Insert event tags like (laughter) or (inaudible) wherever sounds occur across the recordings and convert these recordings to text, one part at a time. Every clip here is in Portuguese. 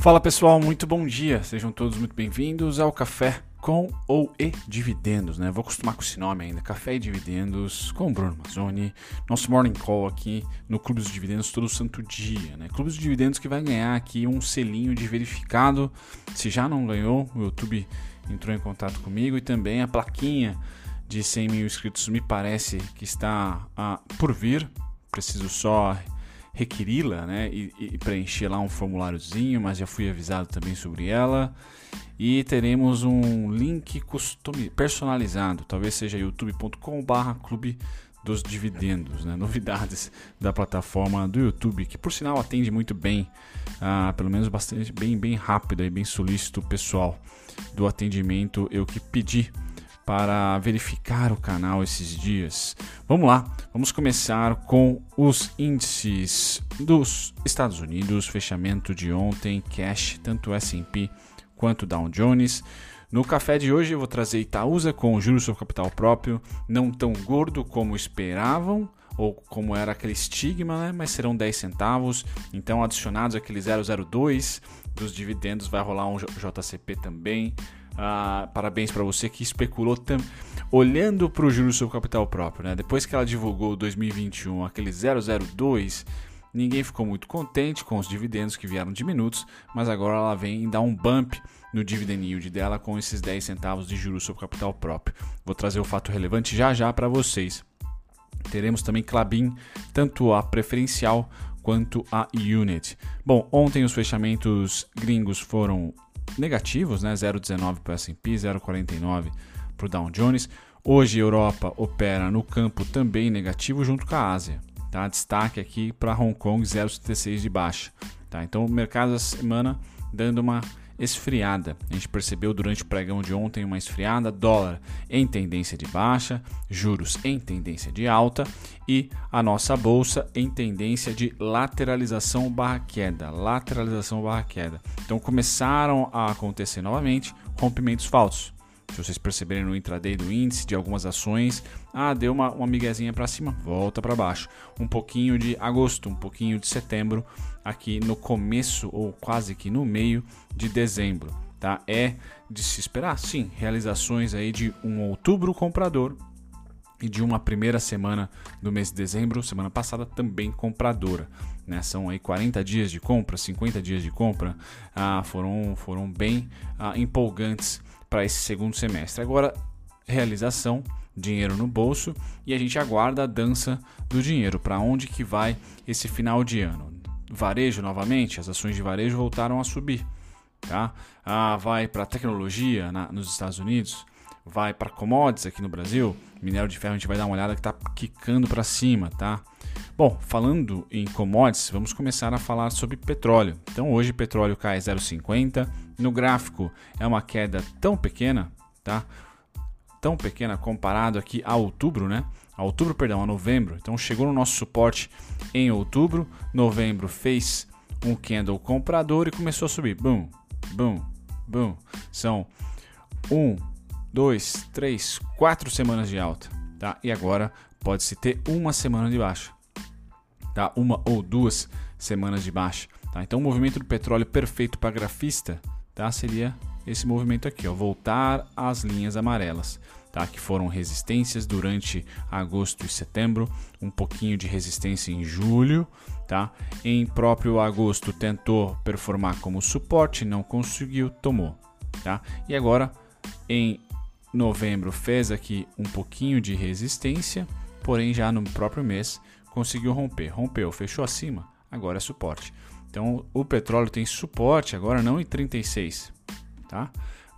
Fala pessoal, muito bom dia. Sejam todos muito bem-vindos ao Café com ou e Dividendos, né? Vou acostumar com esse nome ainda, Café e Dividendos com o Bruno Mazzoni. Nosso morning call aqui no Clube dos Dividendos todo santo dia, né? Clube dos Dividendos que vai ganhar aqui um selinho de verificado. Se já não ganhou, o YouTube entrou em contato comigo e também a plaquinha de 100 mil inscritos me parece que está ah, por vir. Preciso só requeri-la né, e, e, preencher lá um formuláriozinho, mas já fui avisado também sobre ela. E teremos um link personalizado, talvez seja youtube.com/barra clube dos dividendos, né? (laughs) novidades da plataforma do YouTube, que por sinal atende muito bem, ah, pelo menos bastante bem, bem rápido e bem solícito o pessoal do atendimento. Eu que pedi para verificar o canal esses dias. Vamos lá, vamos começar com os índices dos Estados Unidos, fechamento de ontem, cash, tanto S&P quanto Dow Jones. No café de hoje eu vou trazer Itaúsa com juros sobre capital próprio, não tão gordo como esperavam, ou como era aquele estigma, né? mas serão 10 centavos. Então, adicionados aquele 002 dos dividendos, vai rolar um JCP também. Ah, parabéns para você que especulou olhando para o juros sobre capital próprio. Né? Depois que ela divulgou 2021 aquele 002, ninguém ficou muito contente com os dividendos que vieram diminutos, mas agora ela vem dar um bump no dividend yield dela com esses 10 centavos de juros sobre capital próprio. Vou trazer o fato relevante já já para vocês. Teremos também Clabin, tanto a preferencial quanto a unit. Bom, ontem os fechamentos gringos foram negativos, né? 0,19 para o S&P, 0,49 para o Dow Jones. Hoje a Europa opera no campo também negativo junto com a Ásia. Tá? Destaque aqui para Hong Kong 0,76 de baixa. Tá? Então o mercado essa semana dando uma esfriada. A gente percebeu durante o pregão de ontem uma esfriada, dólar em tendência de baixa, juros em tendência de alta e a nossa bolsa em tendência de lateralização barra queda, lateralização barra queda. Então começaram a acontecer novamente rompimentos falsos. Se vocês perceberem no intraday do índice de algumas ações, ah, deu uma, uma miguezinha para cima, volta para baixo. Um pouquinho de agosto, um pouquinho de setembro, aqui no começo ou quase que no meio de dezembro. Tá? É de se esperar, sim, realizações aí de um outubro comprador e de uma primeira semana do mês de dezembro, semana passada, também compradora. Né? São aí 40 dias de compra, 50 dias de compra, ah, foram, foram bem ah, empolgantes para esse segundo semestre. Agora, realização, dinheiro no bolso e a gente aguarda a dança do dinheiro, para onde que vai esse final de ano. Varejo novamente, as ações de varejo voltaram a subir. Tá? Ah, vai para tecnologia na, nos Estados Unidos, vai para commodities aqui no Brasil, minério de ferro a gente vai dar uma olhada que está quicando para cima, tá? Bom, falando em commodities, vamos começar a falar sobre petróleo. Então hoje petróleo cai 0,50, no gráfico é uma queda tão pequena, tá? Tão pequena comparado aqui a outubro, né? A outubro, perdão, a novembro. Então chegou no nosso suporte em outubro, novembro fez um candle comprador e começou a subir. Boom, boom, boom. São um, dois, três, quatro semanas de alta, tá? E agora pode-se ter uma semana de baixa, tá? Uma ou duas semanas de baixa, tá? Então o movimento do petróleo perfeito para grafista tá? Seria esse movimento aqui, ó, voltar às linhas amarelas, tá? Que foram resistências durante agosto e setembro, um pouquinho de resistência em julho, tá? Em próprio agosto tentou performar como suporte, não conseguiu, tomou, tá? E agora em novembro fez aqui um pouquinho de resistência, porém já no próprio mês conseguiu romper, rompeu, fechou acima, agora é suporte. Então o petróleo tem suporte agora não em 36, tá?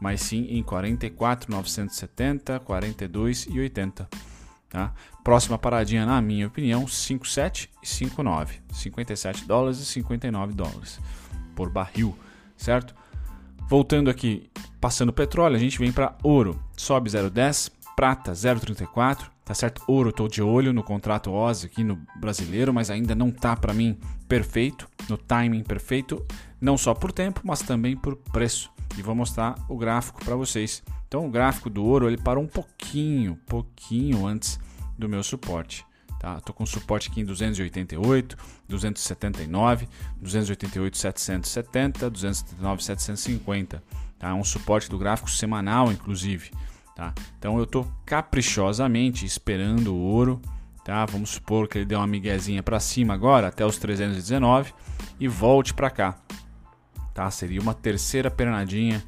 Mas sim em 44,970, 42 e 80, tá? Próxima paradinha, na minha opinião, 57 e 59, 57 dólares e 59 dólares por barril, certo? Voltando aqui, passando petróleo, a gente vem para ouro, sobe 0,10, prata 0,34, tá certo? Ouro, estou de olho no contrato OZ aqui no brasileiro, mas ainda não tá para mim perfeito, no timing perfeito, não só por tempo, mas também por preço. E vou mostrar o gráfico para vocês. Então, o gráfico do ouro ele parou um pouquinho, pouquinho antes do meu suporte, Tá? Tô com suporte aqui em 288, 279, 288, 770, 279, 750. Tá? Um suporte do gráfico semanal, inclusive. Tá? Então eu estou caprichosamente esperando o ouro. Tá? Vamos supor que ele dê uma miguezinha para cima agora, até os 319, e volte para cá. Tá? Seria uma terceira pernadinha,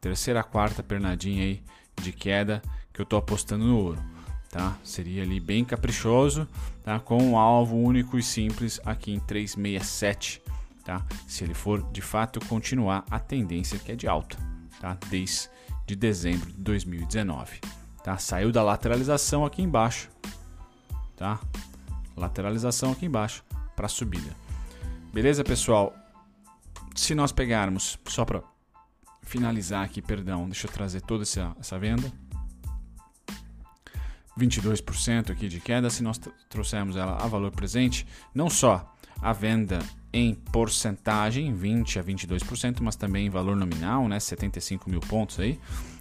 terceira, quarta pernadinha aí de queda que eu estou apostando no ouro. Tá? Seria ali bem caprichoso, tá? com um alvo único e simples aqui em 367. Tá? Se ele for de fato continuar a tendência que é de alta, tá? desde de dezembro de 2019. Tá? Saiu da lateralização aqui embaixo, tá? Lateralização aqui embaixo para subida. Beleza, pessoal? Se nós pegarmos, só para finalizar aqui, perdão, deixa eu trazer toda essa, essa venda. 22% aqui de queda, se nós trouxermos ela a valor presente, não só a venda em porcentagem, 20 a 22%, mas também em valor nominal, né, 75 mil pontos aí.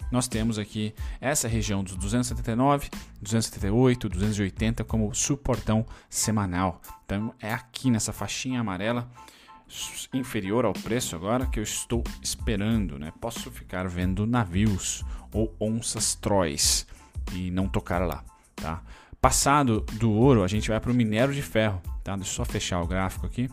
Nós temos aqui essa região dos 279, 278, 280 como suportão semanal. Então é aqui nessa faixinha amarela inferior ao preço agora que eu estou esperando, né? Posso ficar vendo navios ou onças trois e não tocar lá, tá? Passado do ouro, a gente vai para o minério de ferro, tá? Deixa eu só fechar o gráfico aqui.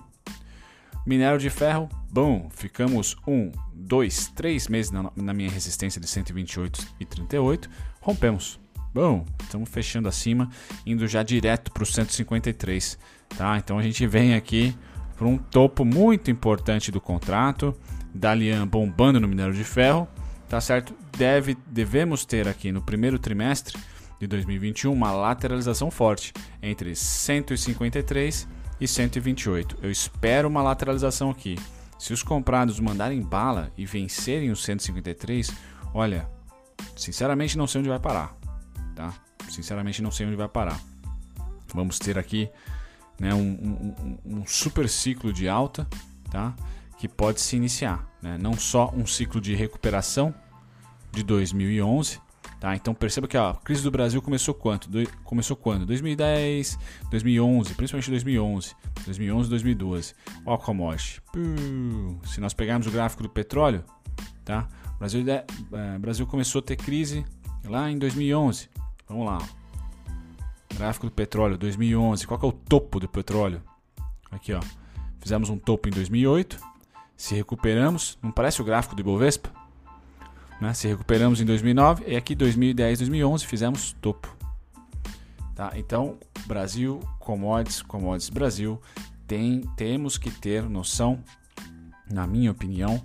Minério de ferro, bom, ficamos um, dois, três meses na, na minha resistência de 128 e 38, rompemos. Bom, estamos fechando acima, indo já direto para o 153, tá? Então a gente vem aqui para um topo muito importante do contrato, Dalian bombando no minério de ferro, tá certo? Deve, devemos ter aqui no primeiro trimestre de 2021 uma lateralização forte entre 153 e 128. Eu espero uma lateralização aqui. Se os comprados mandarem bala e vencerem os 153, olha, sinceramente não sei onde vai parar, tá? Sinceramente não sei onde vai parar. Vamos ter aqui né, um, um, um super ciclo de alta, tá? Que pode se iniciar, né? Não só um ciclo de recuperação de 2011, Tá? Então perceba que a crise do Brasil começou quanto? Do, começou quando? 2010, 2011, principalmente 2011, 2011, 2012. Ó a commodity. Se nós pegarmos o gráfico do petróleo, tá? O Brasil, é, Brasil começou a ter crise lá em 2011. Vamos lá. Gráfico do petróleo 2011. Qual é o topo do petróleo? Aqui, ó. Fizemos um topo em 2008. Se recuperamos, não parece o gráfico do Ibovespa? Né? Se recuperamos em 2009 e aqui 2010, 2011 fizemos topo. Tá? Então, Brasil, commodities, commodities Brasil, tem, temos que ter noção, na minha opinião,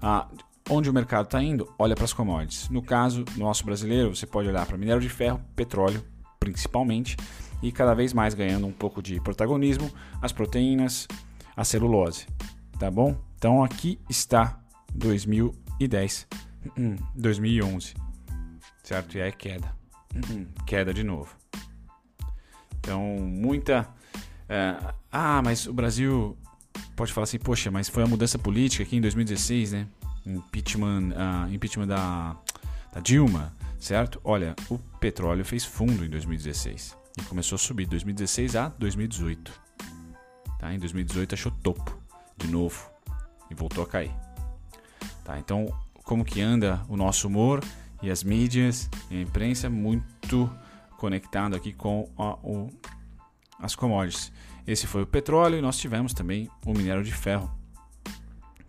a, onde o mercado está indo, olha para as commodities. No caso nosso brasileiro, você pode olhar para minério de ferro, petróleo, principalmente, e cada vez mais ganhando um pouco de protagonismo as proteínas, a celulose. Tá bom? Então aqui está 2010 2011, certo? E aí queda, queda de novo. Então, muita. É, ah, mas o Brasil pode falar assim, poxa, mas foi a mudança política aqui em 2016, né? Impeachment, uh, impeachment da, da Dilma, certo? Olha, o petróleo fez fundo em 2016 e começou a subir de 2016 a 2018. Tá? Em 2018 achou topo de novo e voltou a cair. Tá? Então como que anda o nosso humor e as mídias e a imprensa muito conectado aqui com a, o, as commodities. Esse foi o petróleo e nós tivemos também o minério de ferro.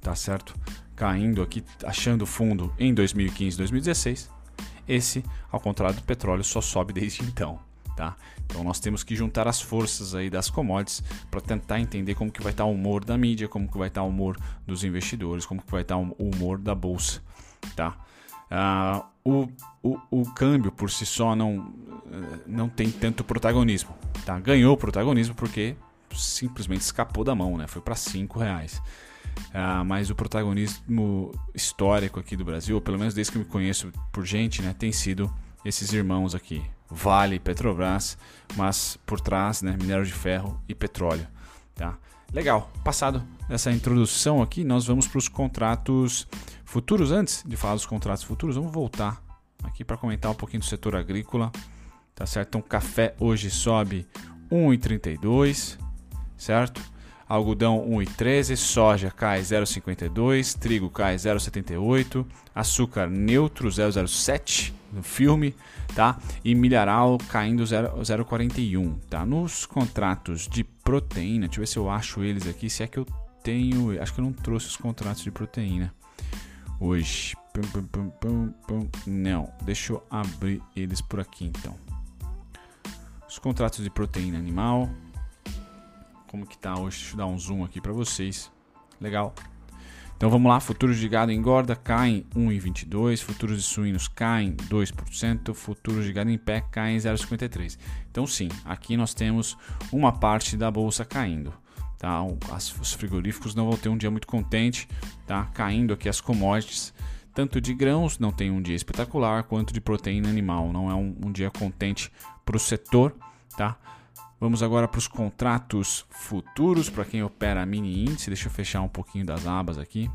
Tá certo? Caindo aqui, achando fundo em 2015, 2016. Esse, ao contrário do petróleo, só sobe desde então. Tá? Então nós temos que juntar as forças aí das commodities para tentar entender como que vai estar tá o humor da mídia, como que vai estar tá o humor dos investidores, como que vai estar tá o humor da bolsa, tá? Uh, o, o, o câmbio por si só não, não tem tanto protagonismo, tá? Ganhou protagonismo porque simplesmente escapou da mão, né? Foi para cinco reais. Uh, mas o protagonismo histórico aqui do Brasil, ou pelo menos desde que eu me conheço por gente, né, tem sido esses irmãos aqui, Vale, Petrobras, mas por trás, né, minério de ferro e petróleo. Tá? Legal, passado essa introdução aqui, nós vamos para os contratos futuros. Antes de falar dos contratos futuros, vamos voltar aqui para comentar um pouquinho do setor agrícola. Tá certo? Então, café hoje sobe 1,32, certo? Algodão 1,13, soja cai 0,52, trigo cai 0,78, açúcar neutro 0,07 no filme, tá? E milharal caindo 0,41, tá? Nos contratos de proteína, deixa eu ver se eu acho eles aqui, se é que eu tenho, acho que eu não trouxe os contratos de proteína hoje. Não, deixa eu abrir eles por aqui então. Os contratos de proteína animal, como que tá hoje? Deixa eu dar um zoom aqui para vocês. Legal. Então vamos lá, futuros de gado engorda caem 1,22, futuros de suínos caem 2%, futuros de gado em pé caem 0,53. Então sim, aqui nós temos uma parte da bolsa caindo. Tá? Os frigoríficos não vão ter um dia muito contente, tá? Caindo aqui as commodities, tanto de grãos, não tem um dia espetacular, quanto de proteína animal, não é um, um dia contente para o setor, tá? Vamos agora para os contratos futuros, para quem opera mini índice. Deixa eu fechar um pouquinho das abas aqui.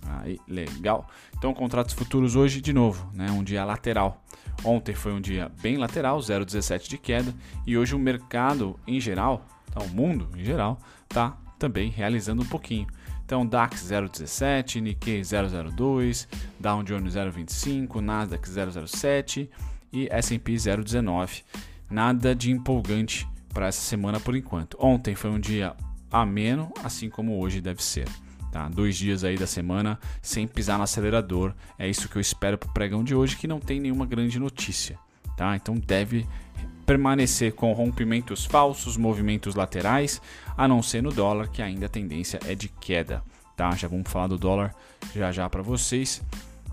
Aí, legal. Então, contratos futuros hoje, de novo, né, um dia lateral. Ontem foi um dia bem lateral, 0,17 de queda, e hoje o mercado em geral, tá, o mundo em geral, tá também realizando um pouquinho. Então, DAX 0,17, Nikkei 0,02, Dow Jones 0,25, Nasdaq 0,07 e S&P 0,19 nada de empolgante para essa semana por enquanto. Ontem foi um dia ameno, assim como hoje deve ser. Tá? Dois dias aí da semana sem pisar no acelerador. É isso que eu espero para o pregão de hoje, que não tem nenhuma grande notícia. Tá? Então deve permanecer com rompimentos falsos, movimentos laterais, a não ser no dólar, que ainda a tendência é de queda. Tá? Já vamos falar do dólar já já para vocês.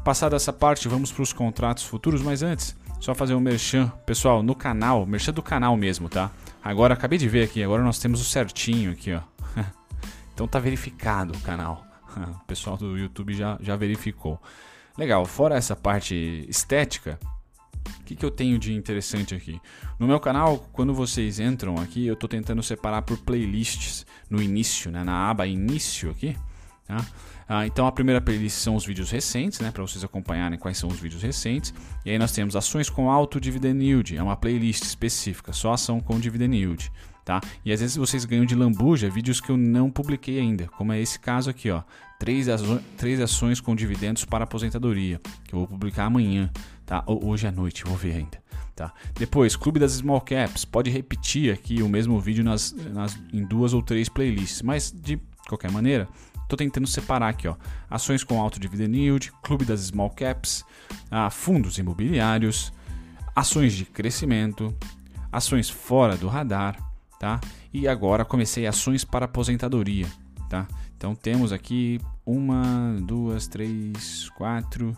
Passada essa parte, vamos para os contratos futuros, mas antes, só fazer um merchan, pessoal, no canal, merchan do canal mesmo, tá? Agora, acabei de ver aqui, agora nós temos o certinho aqui, ó. (laughs) então tá verificado o canal. (laughs) o pessoal do YouTube já, já verificou. Legal, fora essa parte estética, o que, que eu tenho de interessante aqui? No meu canal, quando vocês entram aqui, eu estou tentando separar por playlists no início, né, na aba início aqui. Tá? Ah, então a primeira playlist são os vídeos recentes, né, para vocês acompanharem quais são os vídeos recentes. E aí nós temos ações com alto dividend yield, é uma playlist específica, só ação com dividend yield. Tá? E às vezes vocês ganham de lambuja vídeos que eu não publiquei ainda, como é esse caso aqui, ó, três, ações, três ações com dividendos para aposentadoria, que eu vou publicar amanhã, tá? Ou hoje à noite, vou ver ainda. Tá? Depois, Clube das Small Caps, pode repetir aqui o mesmo vídeo nas, nas, em duas ou três playlists, mas de qualquer maneira, Estou tentando separar aqui, ó, ações com alto dividend yield, clube das small caps, ah, fundos imobiliários, ações de crescimento, ações fora do radar, tá? E agora comecei ações para aposentadoria, tá? Então temos aqui uma, duas, três, quatro,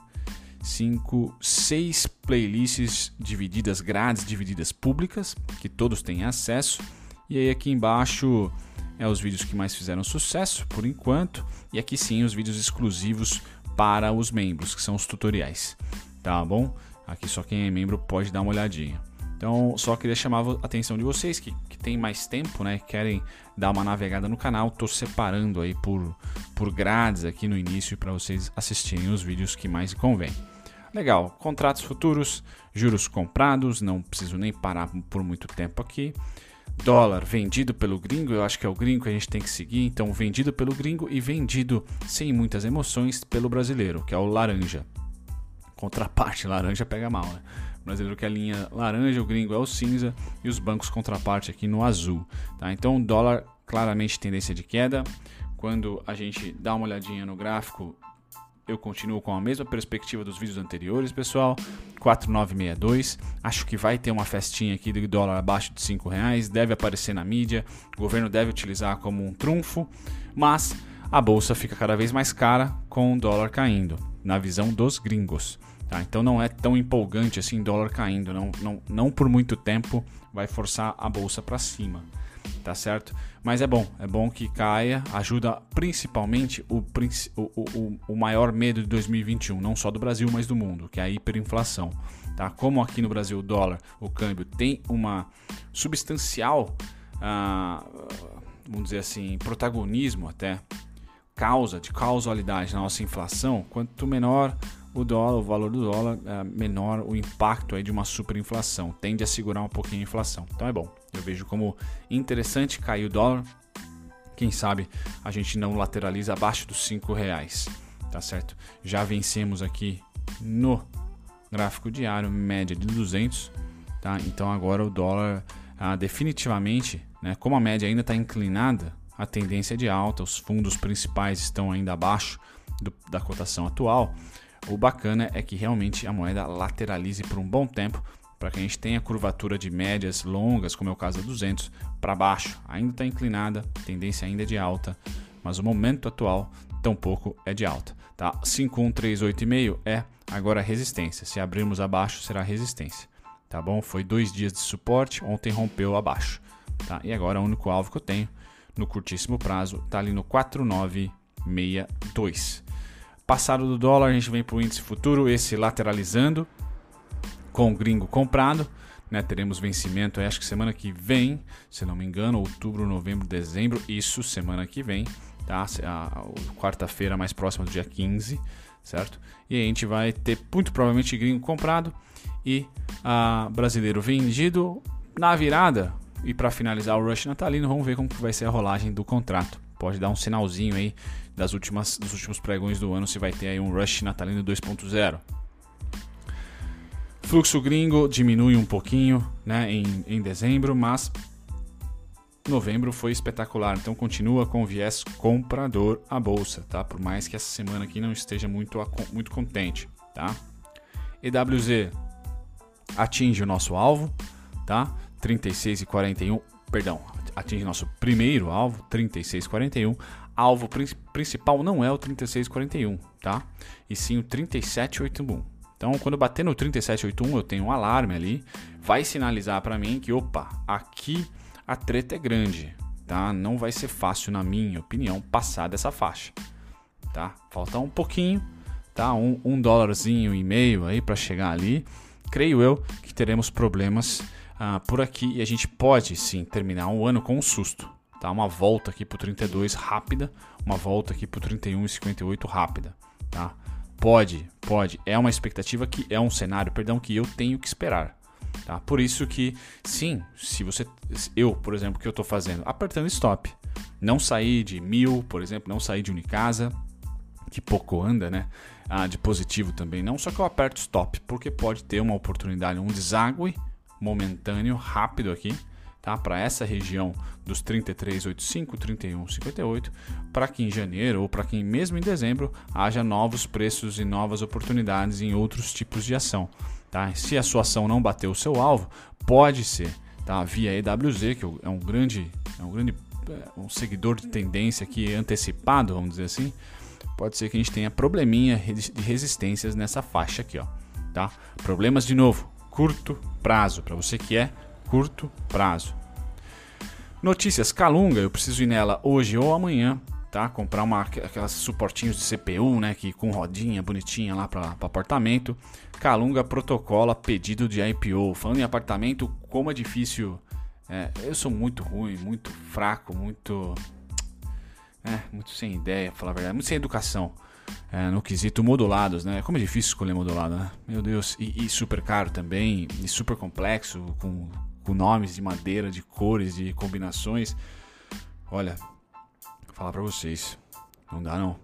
cinco, seis playlists divididas, grades divididas públicas, que todos têm acesso. E aí aqui embaixo é os vídeos que mais fizeram sucesso por enquanto, e aqui sim os vídeos exclusivos para os membros, que são os tutoriais, tá bom? Aqui só quem é membro pode dar uma olhadinha. Então, só queria chamar a atenção de vocês que, que tem mais tempo, né? Querem dar uma navegada no canal. Estou separando aí por, por grades aqui no início para vocês assistirem os vídeos que mais convém. Legal, contratos futuros, juros comprados, não preciso nem parar por muito tempo aqui dólar vendido pelo gringo, eu acho que é o gringo que a gente tem que seguir, então vendido pelo gringo e vendido sem muitas emoções pelo brasileiro, que é o laranja. Contraparte, (laughs) laranja pega mal, né? O brasileiro que é a linha laranja, o gringo é o cinza e os bancos contraparte aqui no azul, tá? Então dólar claramente tendência de queda. Quando a gente dá uma olhadinha no gráfico, eu continuo com a mesma perspectiva dos vídeos anteriores, pessoal. 4962. Acho que vai ter uma festinha aqui do dólar abaixo de 5 reais. Deve aparecer na mídia. O governo deve utilizar como um trunfo. Mas a bolsa fica cada vez mais cara com o dólar caindo, na visão dos gringos. Tá? Então não é tão empolgante assim dólar caindo. Não, não, não por muito tempo vai forçar a bolsa para cima tá certo? Mas é bom, é bom que caia, ajuda principalmente o, o, o, o maior medo de 2021, não só do Brasil, mas do mundo, que é a hiperinflação. Tá? Como aqui no Brasil o dólar, o câmbio tem uma substancial, ah, vamos dizer assim, protagonismo até, causa, de causalidade na nossa inflação, quanto menor o dólar, o valor do dólar é menor o impacto aí de uma superinflação, tende a segurar um pouquinho a inflação. Então é bom. Eu vejo como interessante cair o dólar. Quem sabe a gente não lateraliza abaixo dos cinco reais, tá certo? Já vencemos aqui no gráfico diário média de 200, tá? Então agora o dólar ah, definitivamente, né? Como a média ainda está inclinada, a tendência é de alta, os fundos principais estão ainda abaixo do, da cotação atual. O bacana é que realmente a moeda lateralize por um bom tempo para que a gente tenha curvatura de médias longas, como é o caso da 200, para baixo. Ainda está inclinada, tendência ainda é de alta, mas o momento atual tampouco é de alta. Tá? 51385 é agora resistência. Se abrirmos abaixo, será resistência. Tá bom? Foi dois dias de suporte, ontem rompeu abaixo. Tá? E agora o único alvo que eu tenho no curtíssimo prazo está ali no 4962. Passado do dólar, a gente vem para o índice futuro, esse lateralizando, com o gringo comprado. Né, teremos vencimento, acho que semana que vem, se não me engano, outubro, novembro, dezembro, isso semana que vem, tá? Quarta-feira mais próxima do dia 15, certo? E a gente vai ter muito provavelmente gringo comprado e a brasileiro vendido na virada. E para finalizar o rush natalino, vamos ver como que vai ser a rolagem do contrato. Pode dar um sinalzinho aí das últimas, dos últimos pregões do ano se vai ter aí um rush natalino 2.0. Fluxo gringo diminui um pouquinho né, em, em dezembro, mas novembro foi espetacular. Então continua com viés comprador a bolsa, tá? Por mais que essa semana aqui não esteja muito, muito contente, tá? EWZ atinge o nosso alvo, tá? 36,41, perdão, atinge nosso primeiro alvo, 36,41 alvo principal não é o 3641, tá? E sim o 3781. Então, quando bater no 3781, eu tenho um alarme ali, vai sinalizar para mim que, opa, aqui a treta é grande, tá? Não vai ser fácil, na minha opinião, passar dessa faixa, tá? Falta um pouquinho, tá? Um, um dólarzinho e meio aí para chegar ali. Creio eu que teremos problemas uh, por aqui e a gente pode sim terminar o ano com um susto, Tá? Uma volta aqui para o 32 rápida, uma volta aqui para o 31,58 rápida. Tá? Pode, pode. É uma expectativa que é um cenário, perdão, que eu tenho que esperar. Tá? Por isso que, sim, se você, eu, por exemplo, o que eu estou fazendo, apertando stop, não sair de mil, por exemplo, não sair de Unicasa, que pouco anda, né? Ah, de positivo também não, só que eu aperto stop porque pode ter uma oportunidade, um deságue momentâneo, rápido aqui, tá? para essa região dos 33,85, 31,58, para que em janeiro ou para que mesmo em dezembro haja novos preços e novas oportunidades em outros tipos de ação. Tá? Se a sua ação não bater o seu alvo, pode ser tá? via EWZ, que é um grande, é um grande é, um seguidor de tendência aqui antecipado, vamos dizer assim, pode ser que a gente tenha probleminha de resistências nessa faixa aqui, ó, tá? Problemas de novo, curto prazo, para você que é curto prazo. Notícias Calunga, eu preciso ir nela hoje ou amanhã, tá? Comprar uma aquelas suportinhos de CPU, né, que com rodinha bonitinha lá para apartamento. Calunga protocola pedido de IPO. Falando em apartamento, como é difícil. É, eu sou muito ruim, muito fraco, muito é, muito sem ideia, falar a verdade, muito sem educação. É, no quesito modulados, né? Como é difícil escolher modulado, né? Meu Deus, e, e super caro também, e super complexo, com com nomes de madeira, de cores, de combinações. Olha, vou falar para vocês, não dá não.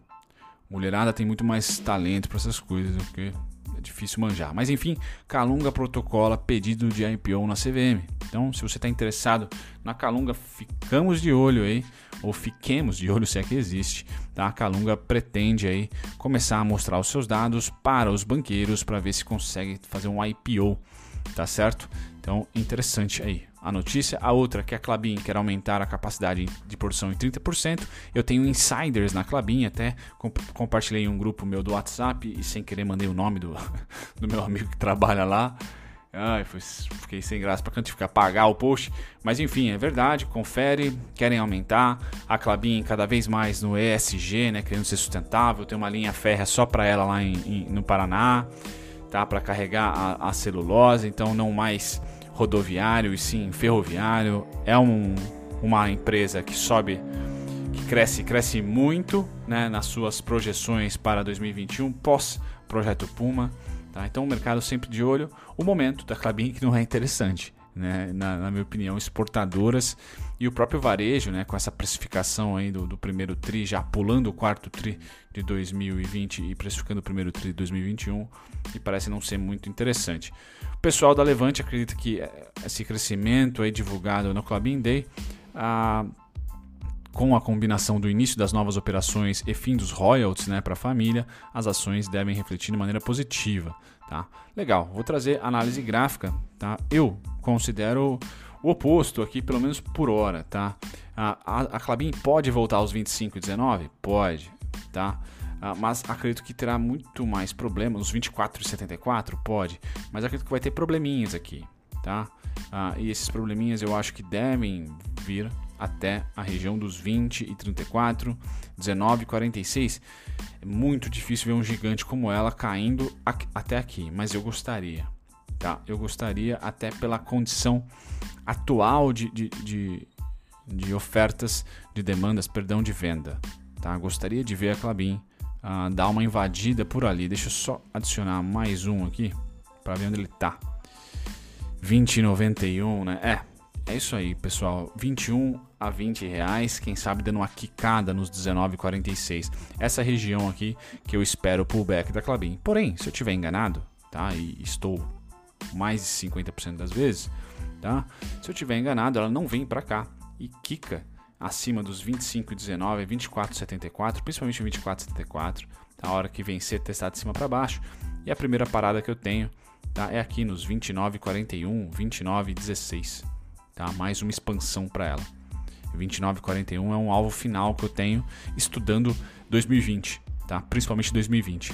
Mulherada tem muito mais talento para essas coisas, porque é difícil manjar. Mas enfim, Calunga protocola pedido de IPO na CVM. Então, se você está interessado na Calunga, ficamos de olho aí, ou fiquemos de olho se é que existe. Tá? A Calunga pretende aí começar a mostrar os seus dados para os banqueiros para ver se consegue fazer um IPO, tá certo? Então, interessante aí a notícia. A outra, que a Clabin quer aumentar a capacidade de produção em 30%. Eu tenho insiders na Clabin, até comp compartilhei em um grupo meu do WhatsApp e sem querer mandei o nome do, (laughs) do meu amigo que trabalha lá. Ai, foi, fiquei sem graça para cantificar, pagar o post. Mas enfim, é verdade, confere, querem aumentar. A Clabin cada vez mais no ESG, né, querendo ser sustentável. Tem uma linha férrea só para ela lá em, em, no Paraná, tá? Para carregar a, a celulose, então não mais rodoviário e sim ferroviário. É um, uma empresa que sobe, que cresce, cresce muito né, nas suas projeções para 2021, pós projeto Puma. Tá? Então o mercado sempre de olho. O momento da Clabin que não é interessante. Né, na, na, minha opinião, exportadoras e o próprio varejo, né, com essa precificação aí do, do, primeiro TRI, já pulando o quarto TRI de 2020 e precificando o primeiro TRI de 2021, e parece não ser muito interessante. O pessoal da Levante acredita que eh, esse crescimento aí divulgado no Clabin Day, ah, com a combinação do início das novas operações e fim dos royalties né, para a família, as ações devem refletir de maneira positiva. Tá? Legal, vou trazer análise gráfica. Tá? Eu considero o oposto aqui, pelo menos por hora. Tá? A, Clabin pode voltar aos 25,19? Pode. Tá? Ah, mas acredito que terá muito mais problemas. Os 24,74? Pode. Mas acredito que vai ter probleminhas aqui. Tá? Ah, e esses probleminhas eu acho que devem vir até a região dos 20 e 34, 19 e 46. É muito difícil ver um gigante como ela caindo até aqui, mas eu gostaria, tá? Eu gostaria até pela condição atual de, de, de, de ofertas, de demandas, perdão, de venda, tá? Gostaria de ver a Clabin uh, dar uma invadida por ali. Deixa eu só adicionar mais um aqui para ver onde ele tá. 20,91, né? É, é isso aí, pessoal. 21 a 20 reais, quem sabe dando uma quicada nos 19,46. Essa região aqui que eu espero o pullback da Clabin. Porém, se eu tiver enganado, tá? E estou mais de 50% das vezes, tá? Se eu tiver enganado, ela não vem para cá e quica acima dos 25,19 e 24,74, principalmente 24,74. A hora que vencer testar de cima para baixo. E a primeira parada que eu tenho, tá? É aqui nos 29,41, 29,16 tá? Mais uma expansão para ela. 2941 é um alvo final que eu tenho estudando 2020, tá? Principalmente 2020.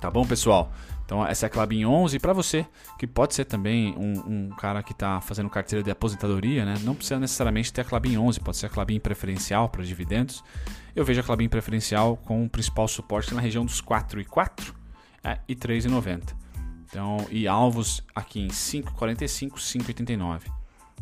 Tá bom, pessoal? Então essa é a Clabin 11 para você que pode ser também um, um cara que está fazendo carteira de aposentadoria, né? Não precisa necessariamente ter a Clabin 11, pode ser a Clabin preferencial para dividendos. Eu vejo a Clabin preferencial com o principal suporte na região dos 4 e 4 é, e 3,90. Então, e alvos aqui em 5,45, 5,89.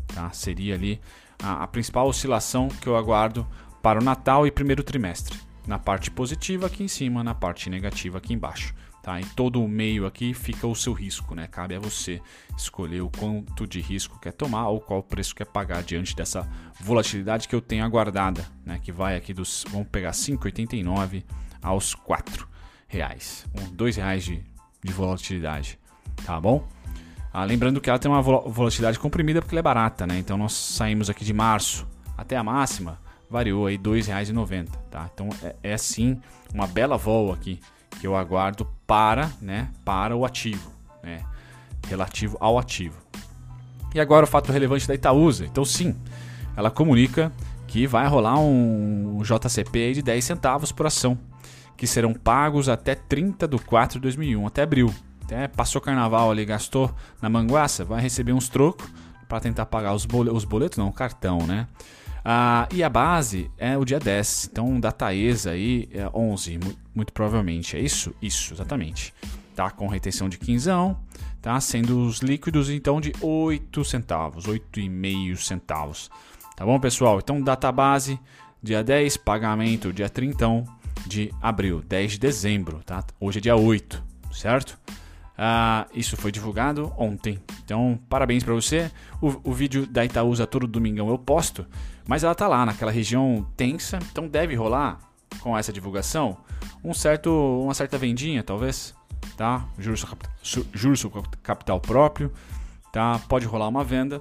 Tá? Seria ali a, a principal oscilação que eu aguardo para o Natal e primeiro trimestre. Na parte positiva aqui em cima, na parte negativa aqui embaixo. Tá? Em todo o meio aqui fica o seu risco, né? Cabe a você escolher o quanto de risco quer tomar ou qual preço quer pagar diante dessa volatilidade que eu tenho aguardada, né? Que vai aqui dos, vamos pegar 5,89 aos 4 reais, um, 2 reais de, de volatilidade, tá bom? Ah, lembrando que ela tem uma volatilidade comprimida porque ela é barata, né? Então nós saímos aqui de março até a máxima, variou aí R$ 2,90, tá? Então é, é sim uma bela vol aqui que eu aguardo para, né, para o ativo, né? Relativo ao ativo. E agora o fato relevante da Itaúsa. Então sim, ela comunica que vai rolar um JCP de 10 centavos por ação, que serão pagos até 30 de 4 de 2001, até abril. Até passou carnaval ali, gastou na manguaça, vai receber uns trocos para tentar pagar os, boletos, os boletos, não, cartão, né? Ah, e a base é o dia 10, então da Taesa aí é 11, muito, provavelmente, é isso? Isso, exatamente. Tá com retenção de 15, tá? Sendo os líquidos então de 8 centavos, 8,5 centavos. Tá bom, pessoal? Então data base, dia 10, pagamento dia 30 de abril, 10 de dezembro, tá? Hoje é dia 8, certo? Uh, isso foi divulgado ontem. Então, parabéns para você. O, o, vídeo da Itaúsa todo domingão eu posto, mas ela tá lá naquela região tensa, então deve rolar com essa divulgação um certo, uma certa vendinha, talvez, tá? Juros, juros capital próprio, tá? Pode rolar uma venda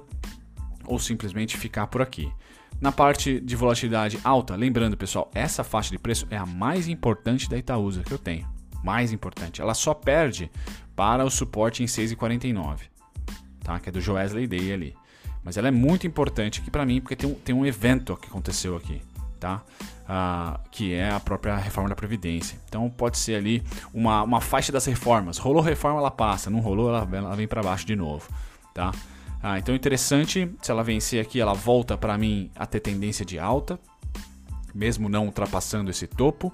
ou simplesmente ficar por aqui. Na parte de volatilidade alta, lembrando pessoal, essa faixa de preço é a mais importante da Itaúsa que eu tenho mais importante. Ela só perde para o suporte em 6,49, tá? que é do Joesley Day ali. Mas ela é muito importante aqui para mim porque tem um, tem um evento que aconteceu aqui, tá? Ah, que é a própria reforma da Previdência. Então pode ser ali uma, uma faixa das reformas. Rolou reforma, ela passa. Não rolou, ela, ela vem para baixo de novo, tá? Ah, então interessante, se ela vencer aqui, ela volta para mim a ter tendência de alta, mesmo não ultrapassando esse topo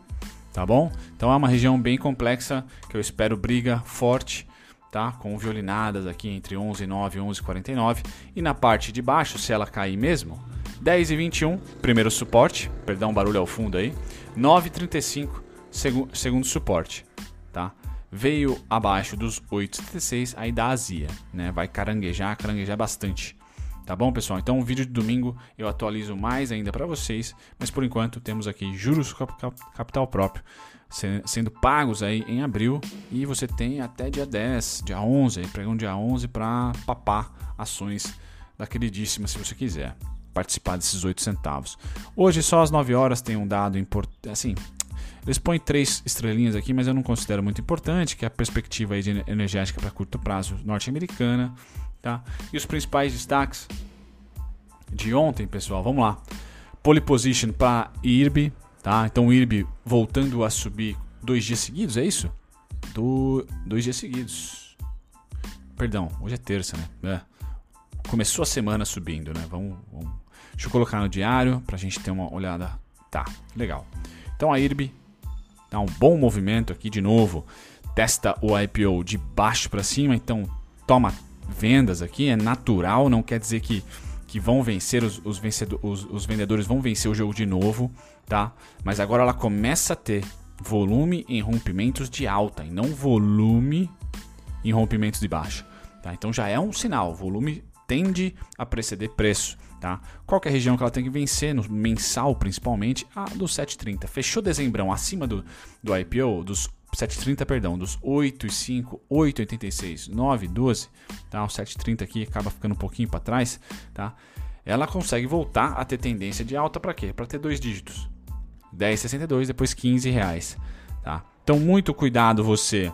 tá bom? Então é uma região bem complexa que eu espero briga forte, tá? Com violinadas aqui entre 11 e 9 e 11 e 49 e na parte de baixo, se ela cair mesmo, 10 e 21, primeiro suporte, perdão, barulho ao fundo aí, 9 e 35, segu segundo suporte, tá? veio abaixo dos 8,76, aí dá azia, né? Vai caranguejar, caranguejar bastante. Tá bom, pessoal? Então, o vídeo de domingo eu atualizo mais ainda para vocês, mas por enquanto temos aqui juros capital próprio sendo pagos aí em abril e você tem até dia 10, dia 11, aí pregão dia 11 para papar ações da queridíssima se você quiser participar desses 8 centavos. Hoje só às 9 horas tem um dado importante, assim, eles põem três estrelinhas aqui, mas eu não considero muito importante, que é a perspectiva aí energética para curto prazo norte-americana, tá? E os principais destaques de ontem, pessoal, vamos lá. Pole position para IRB, tá? Então o IRB voltando a subir dois dias seguidos, é isso? Do, dois dias seguidos. Perdão, hoje é terça, né? É. Começou a semana subindo, né? Vamos, vamos. Deixa eu colocar no diário para a gente ter uma olhada. Tá, legal. Então a IRB dá um bom movimento aqui de novo. Testa o IPO de baixo para cima, então toma vendas aqui, é natural, não quer dizer que, que vão vencer, os, os, os, os vendedores vão vencer o jogo de novo, tá? Mas agora ela começa a ter volume em rompimentos de alta e não volume em rompimentos de baixa. Tá? Então já é um sinal, volume tende a preceder preço. Tá? Qual é a região que ela tem que vencer, no mensal principalmente? A do 730. Fechou dezembrão acima do, do IPO, dos 730, perdão, dos 8,5, 8,86, 9, 12, tá? O 730 aqui acaba ficando um pouquinho para trás, tá? Ela consegue voltar a ter tendência de alta para quê? Para ter dois dígitos. 10,62, depois 15 reais, tá? Então muito cuidado você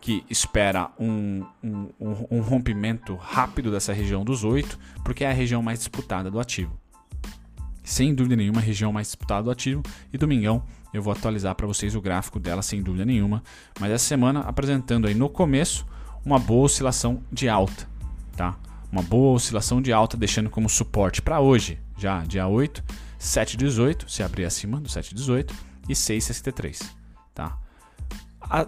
que espera um, um, um, rompimento rápido dessa região dos 8, porque é a região mais disputada do ativo. Sem dúvida nenhuma, a região mais disputada do ativo. E domingão eu vou atualizar para vocês o gráfico dela sem dúvida nenhuma. Mas essa semana apresentando aí no começo uma boa oscilação de alta, tá? Uma boa oscilação de alta, deixando como suporte para hoje, já dia 8, 7,18, se abrir acima do 7,18 e 6,63, tá?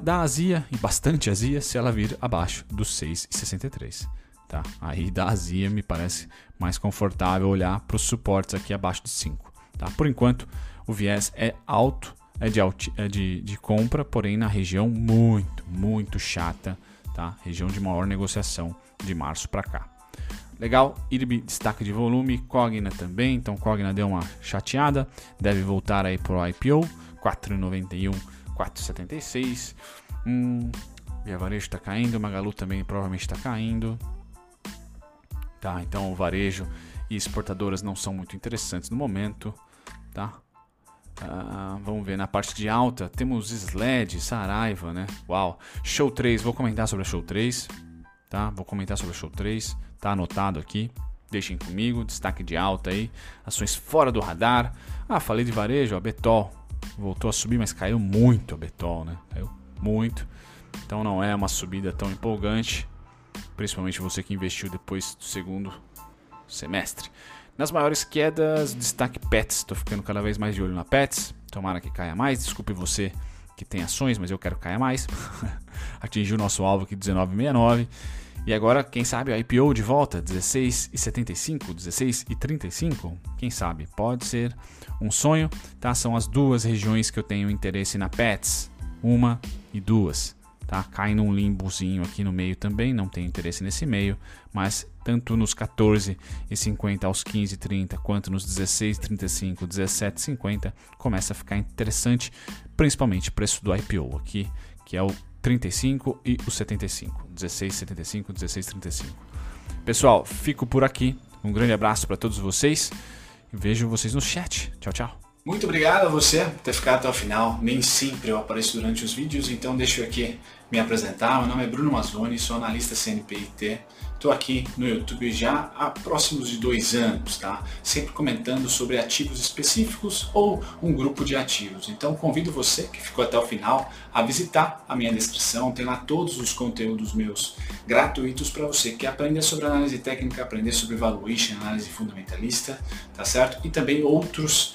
da azia, e bastante azia, se ela vir abaixo dos 6,63. Tá? Aí da azia me parece mais confortável olhar para os suportes aqui abaixo de 5. Tá? Por enquanto, o viés é alto, é de, alti, é de, de compra, porém na região muito, muito chata, tá? região de maior negociação de março para cá. Legal, IRB destaque de volume, Cogna também, então Cogna deu uma chateada, deve voltar aí para o IPO, 4,91 4,76. Hum, Via Varejo está caindo, Magalu também provavelmente está caindo. Tá, então o varejo e exportadoras não são muito interessantes no momento, tá? Ah, vamos ver na parte de alta, temos SLED, Saraiva, né? Uau. Show 3, vou comentar sobre a Show 3, tá? Vou comentar sobre a Show 3, tá anotado aqui. Deixem comigo, destaque de alta aí, ações fora do radar. Ah, falei de varejo, a Betol, voltou a subir, mas caiu muito a Betol, né? Caiu muito. Então não é uma subida tão empolgante, principalmente você que investiu depois do segundo semestre. Nas maiores quedas, destaque Pets. Estou ficando cada vez mais de olho na Pets. Tomara que caia mais. Desculpe você que tem ações, mas eu quero que caia mais. (laughs) Atingiu o nosso alvo aqui 19,69. E agora, quem sabe, a IPO de volta, 16,75, 16,35, quem sabe, pode ser um sonho, tá? São as duas regiões que eu tenho interesse na Pets, uma e duas, tá? Cai num limbozinho aqui no meio também, não tenho interesse nesse meio, mas tanto nos 14,50 aos 15,30, quanto nos 16,35, 17,50, começa a ficar interessante, principalmente o preço do IPO aqui, que é o 35 e o 75. 16, 75, 16, 35. Pessoal, fico por aqui. Um grande abraço para todos vocês. E vejo vocês no chat. Tchau, tchau. Muito obrigado a você por ter ficado até o final. Nem sempre eu apareço durante os vídeos, então deixa eu aqui me apresentar. Meu nome é Bruno Mazzoni, sou analista CNPIT. Estou aqui no YouTube já há próximos de dois anos, tá? Sempre comentando sobre ativos específicos ou um grupo de ativos. Então convido você que ficou até o final a visitar a minha descrição. Tem lá todos os conteúdos meus gratuitos para você que aprender sobre análise técnica, aprender sobre valuation, análise fundamentalista, tá certo? E também outros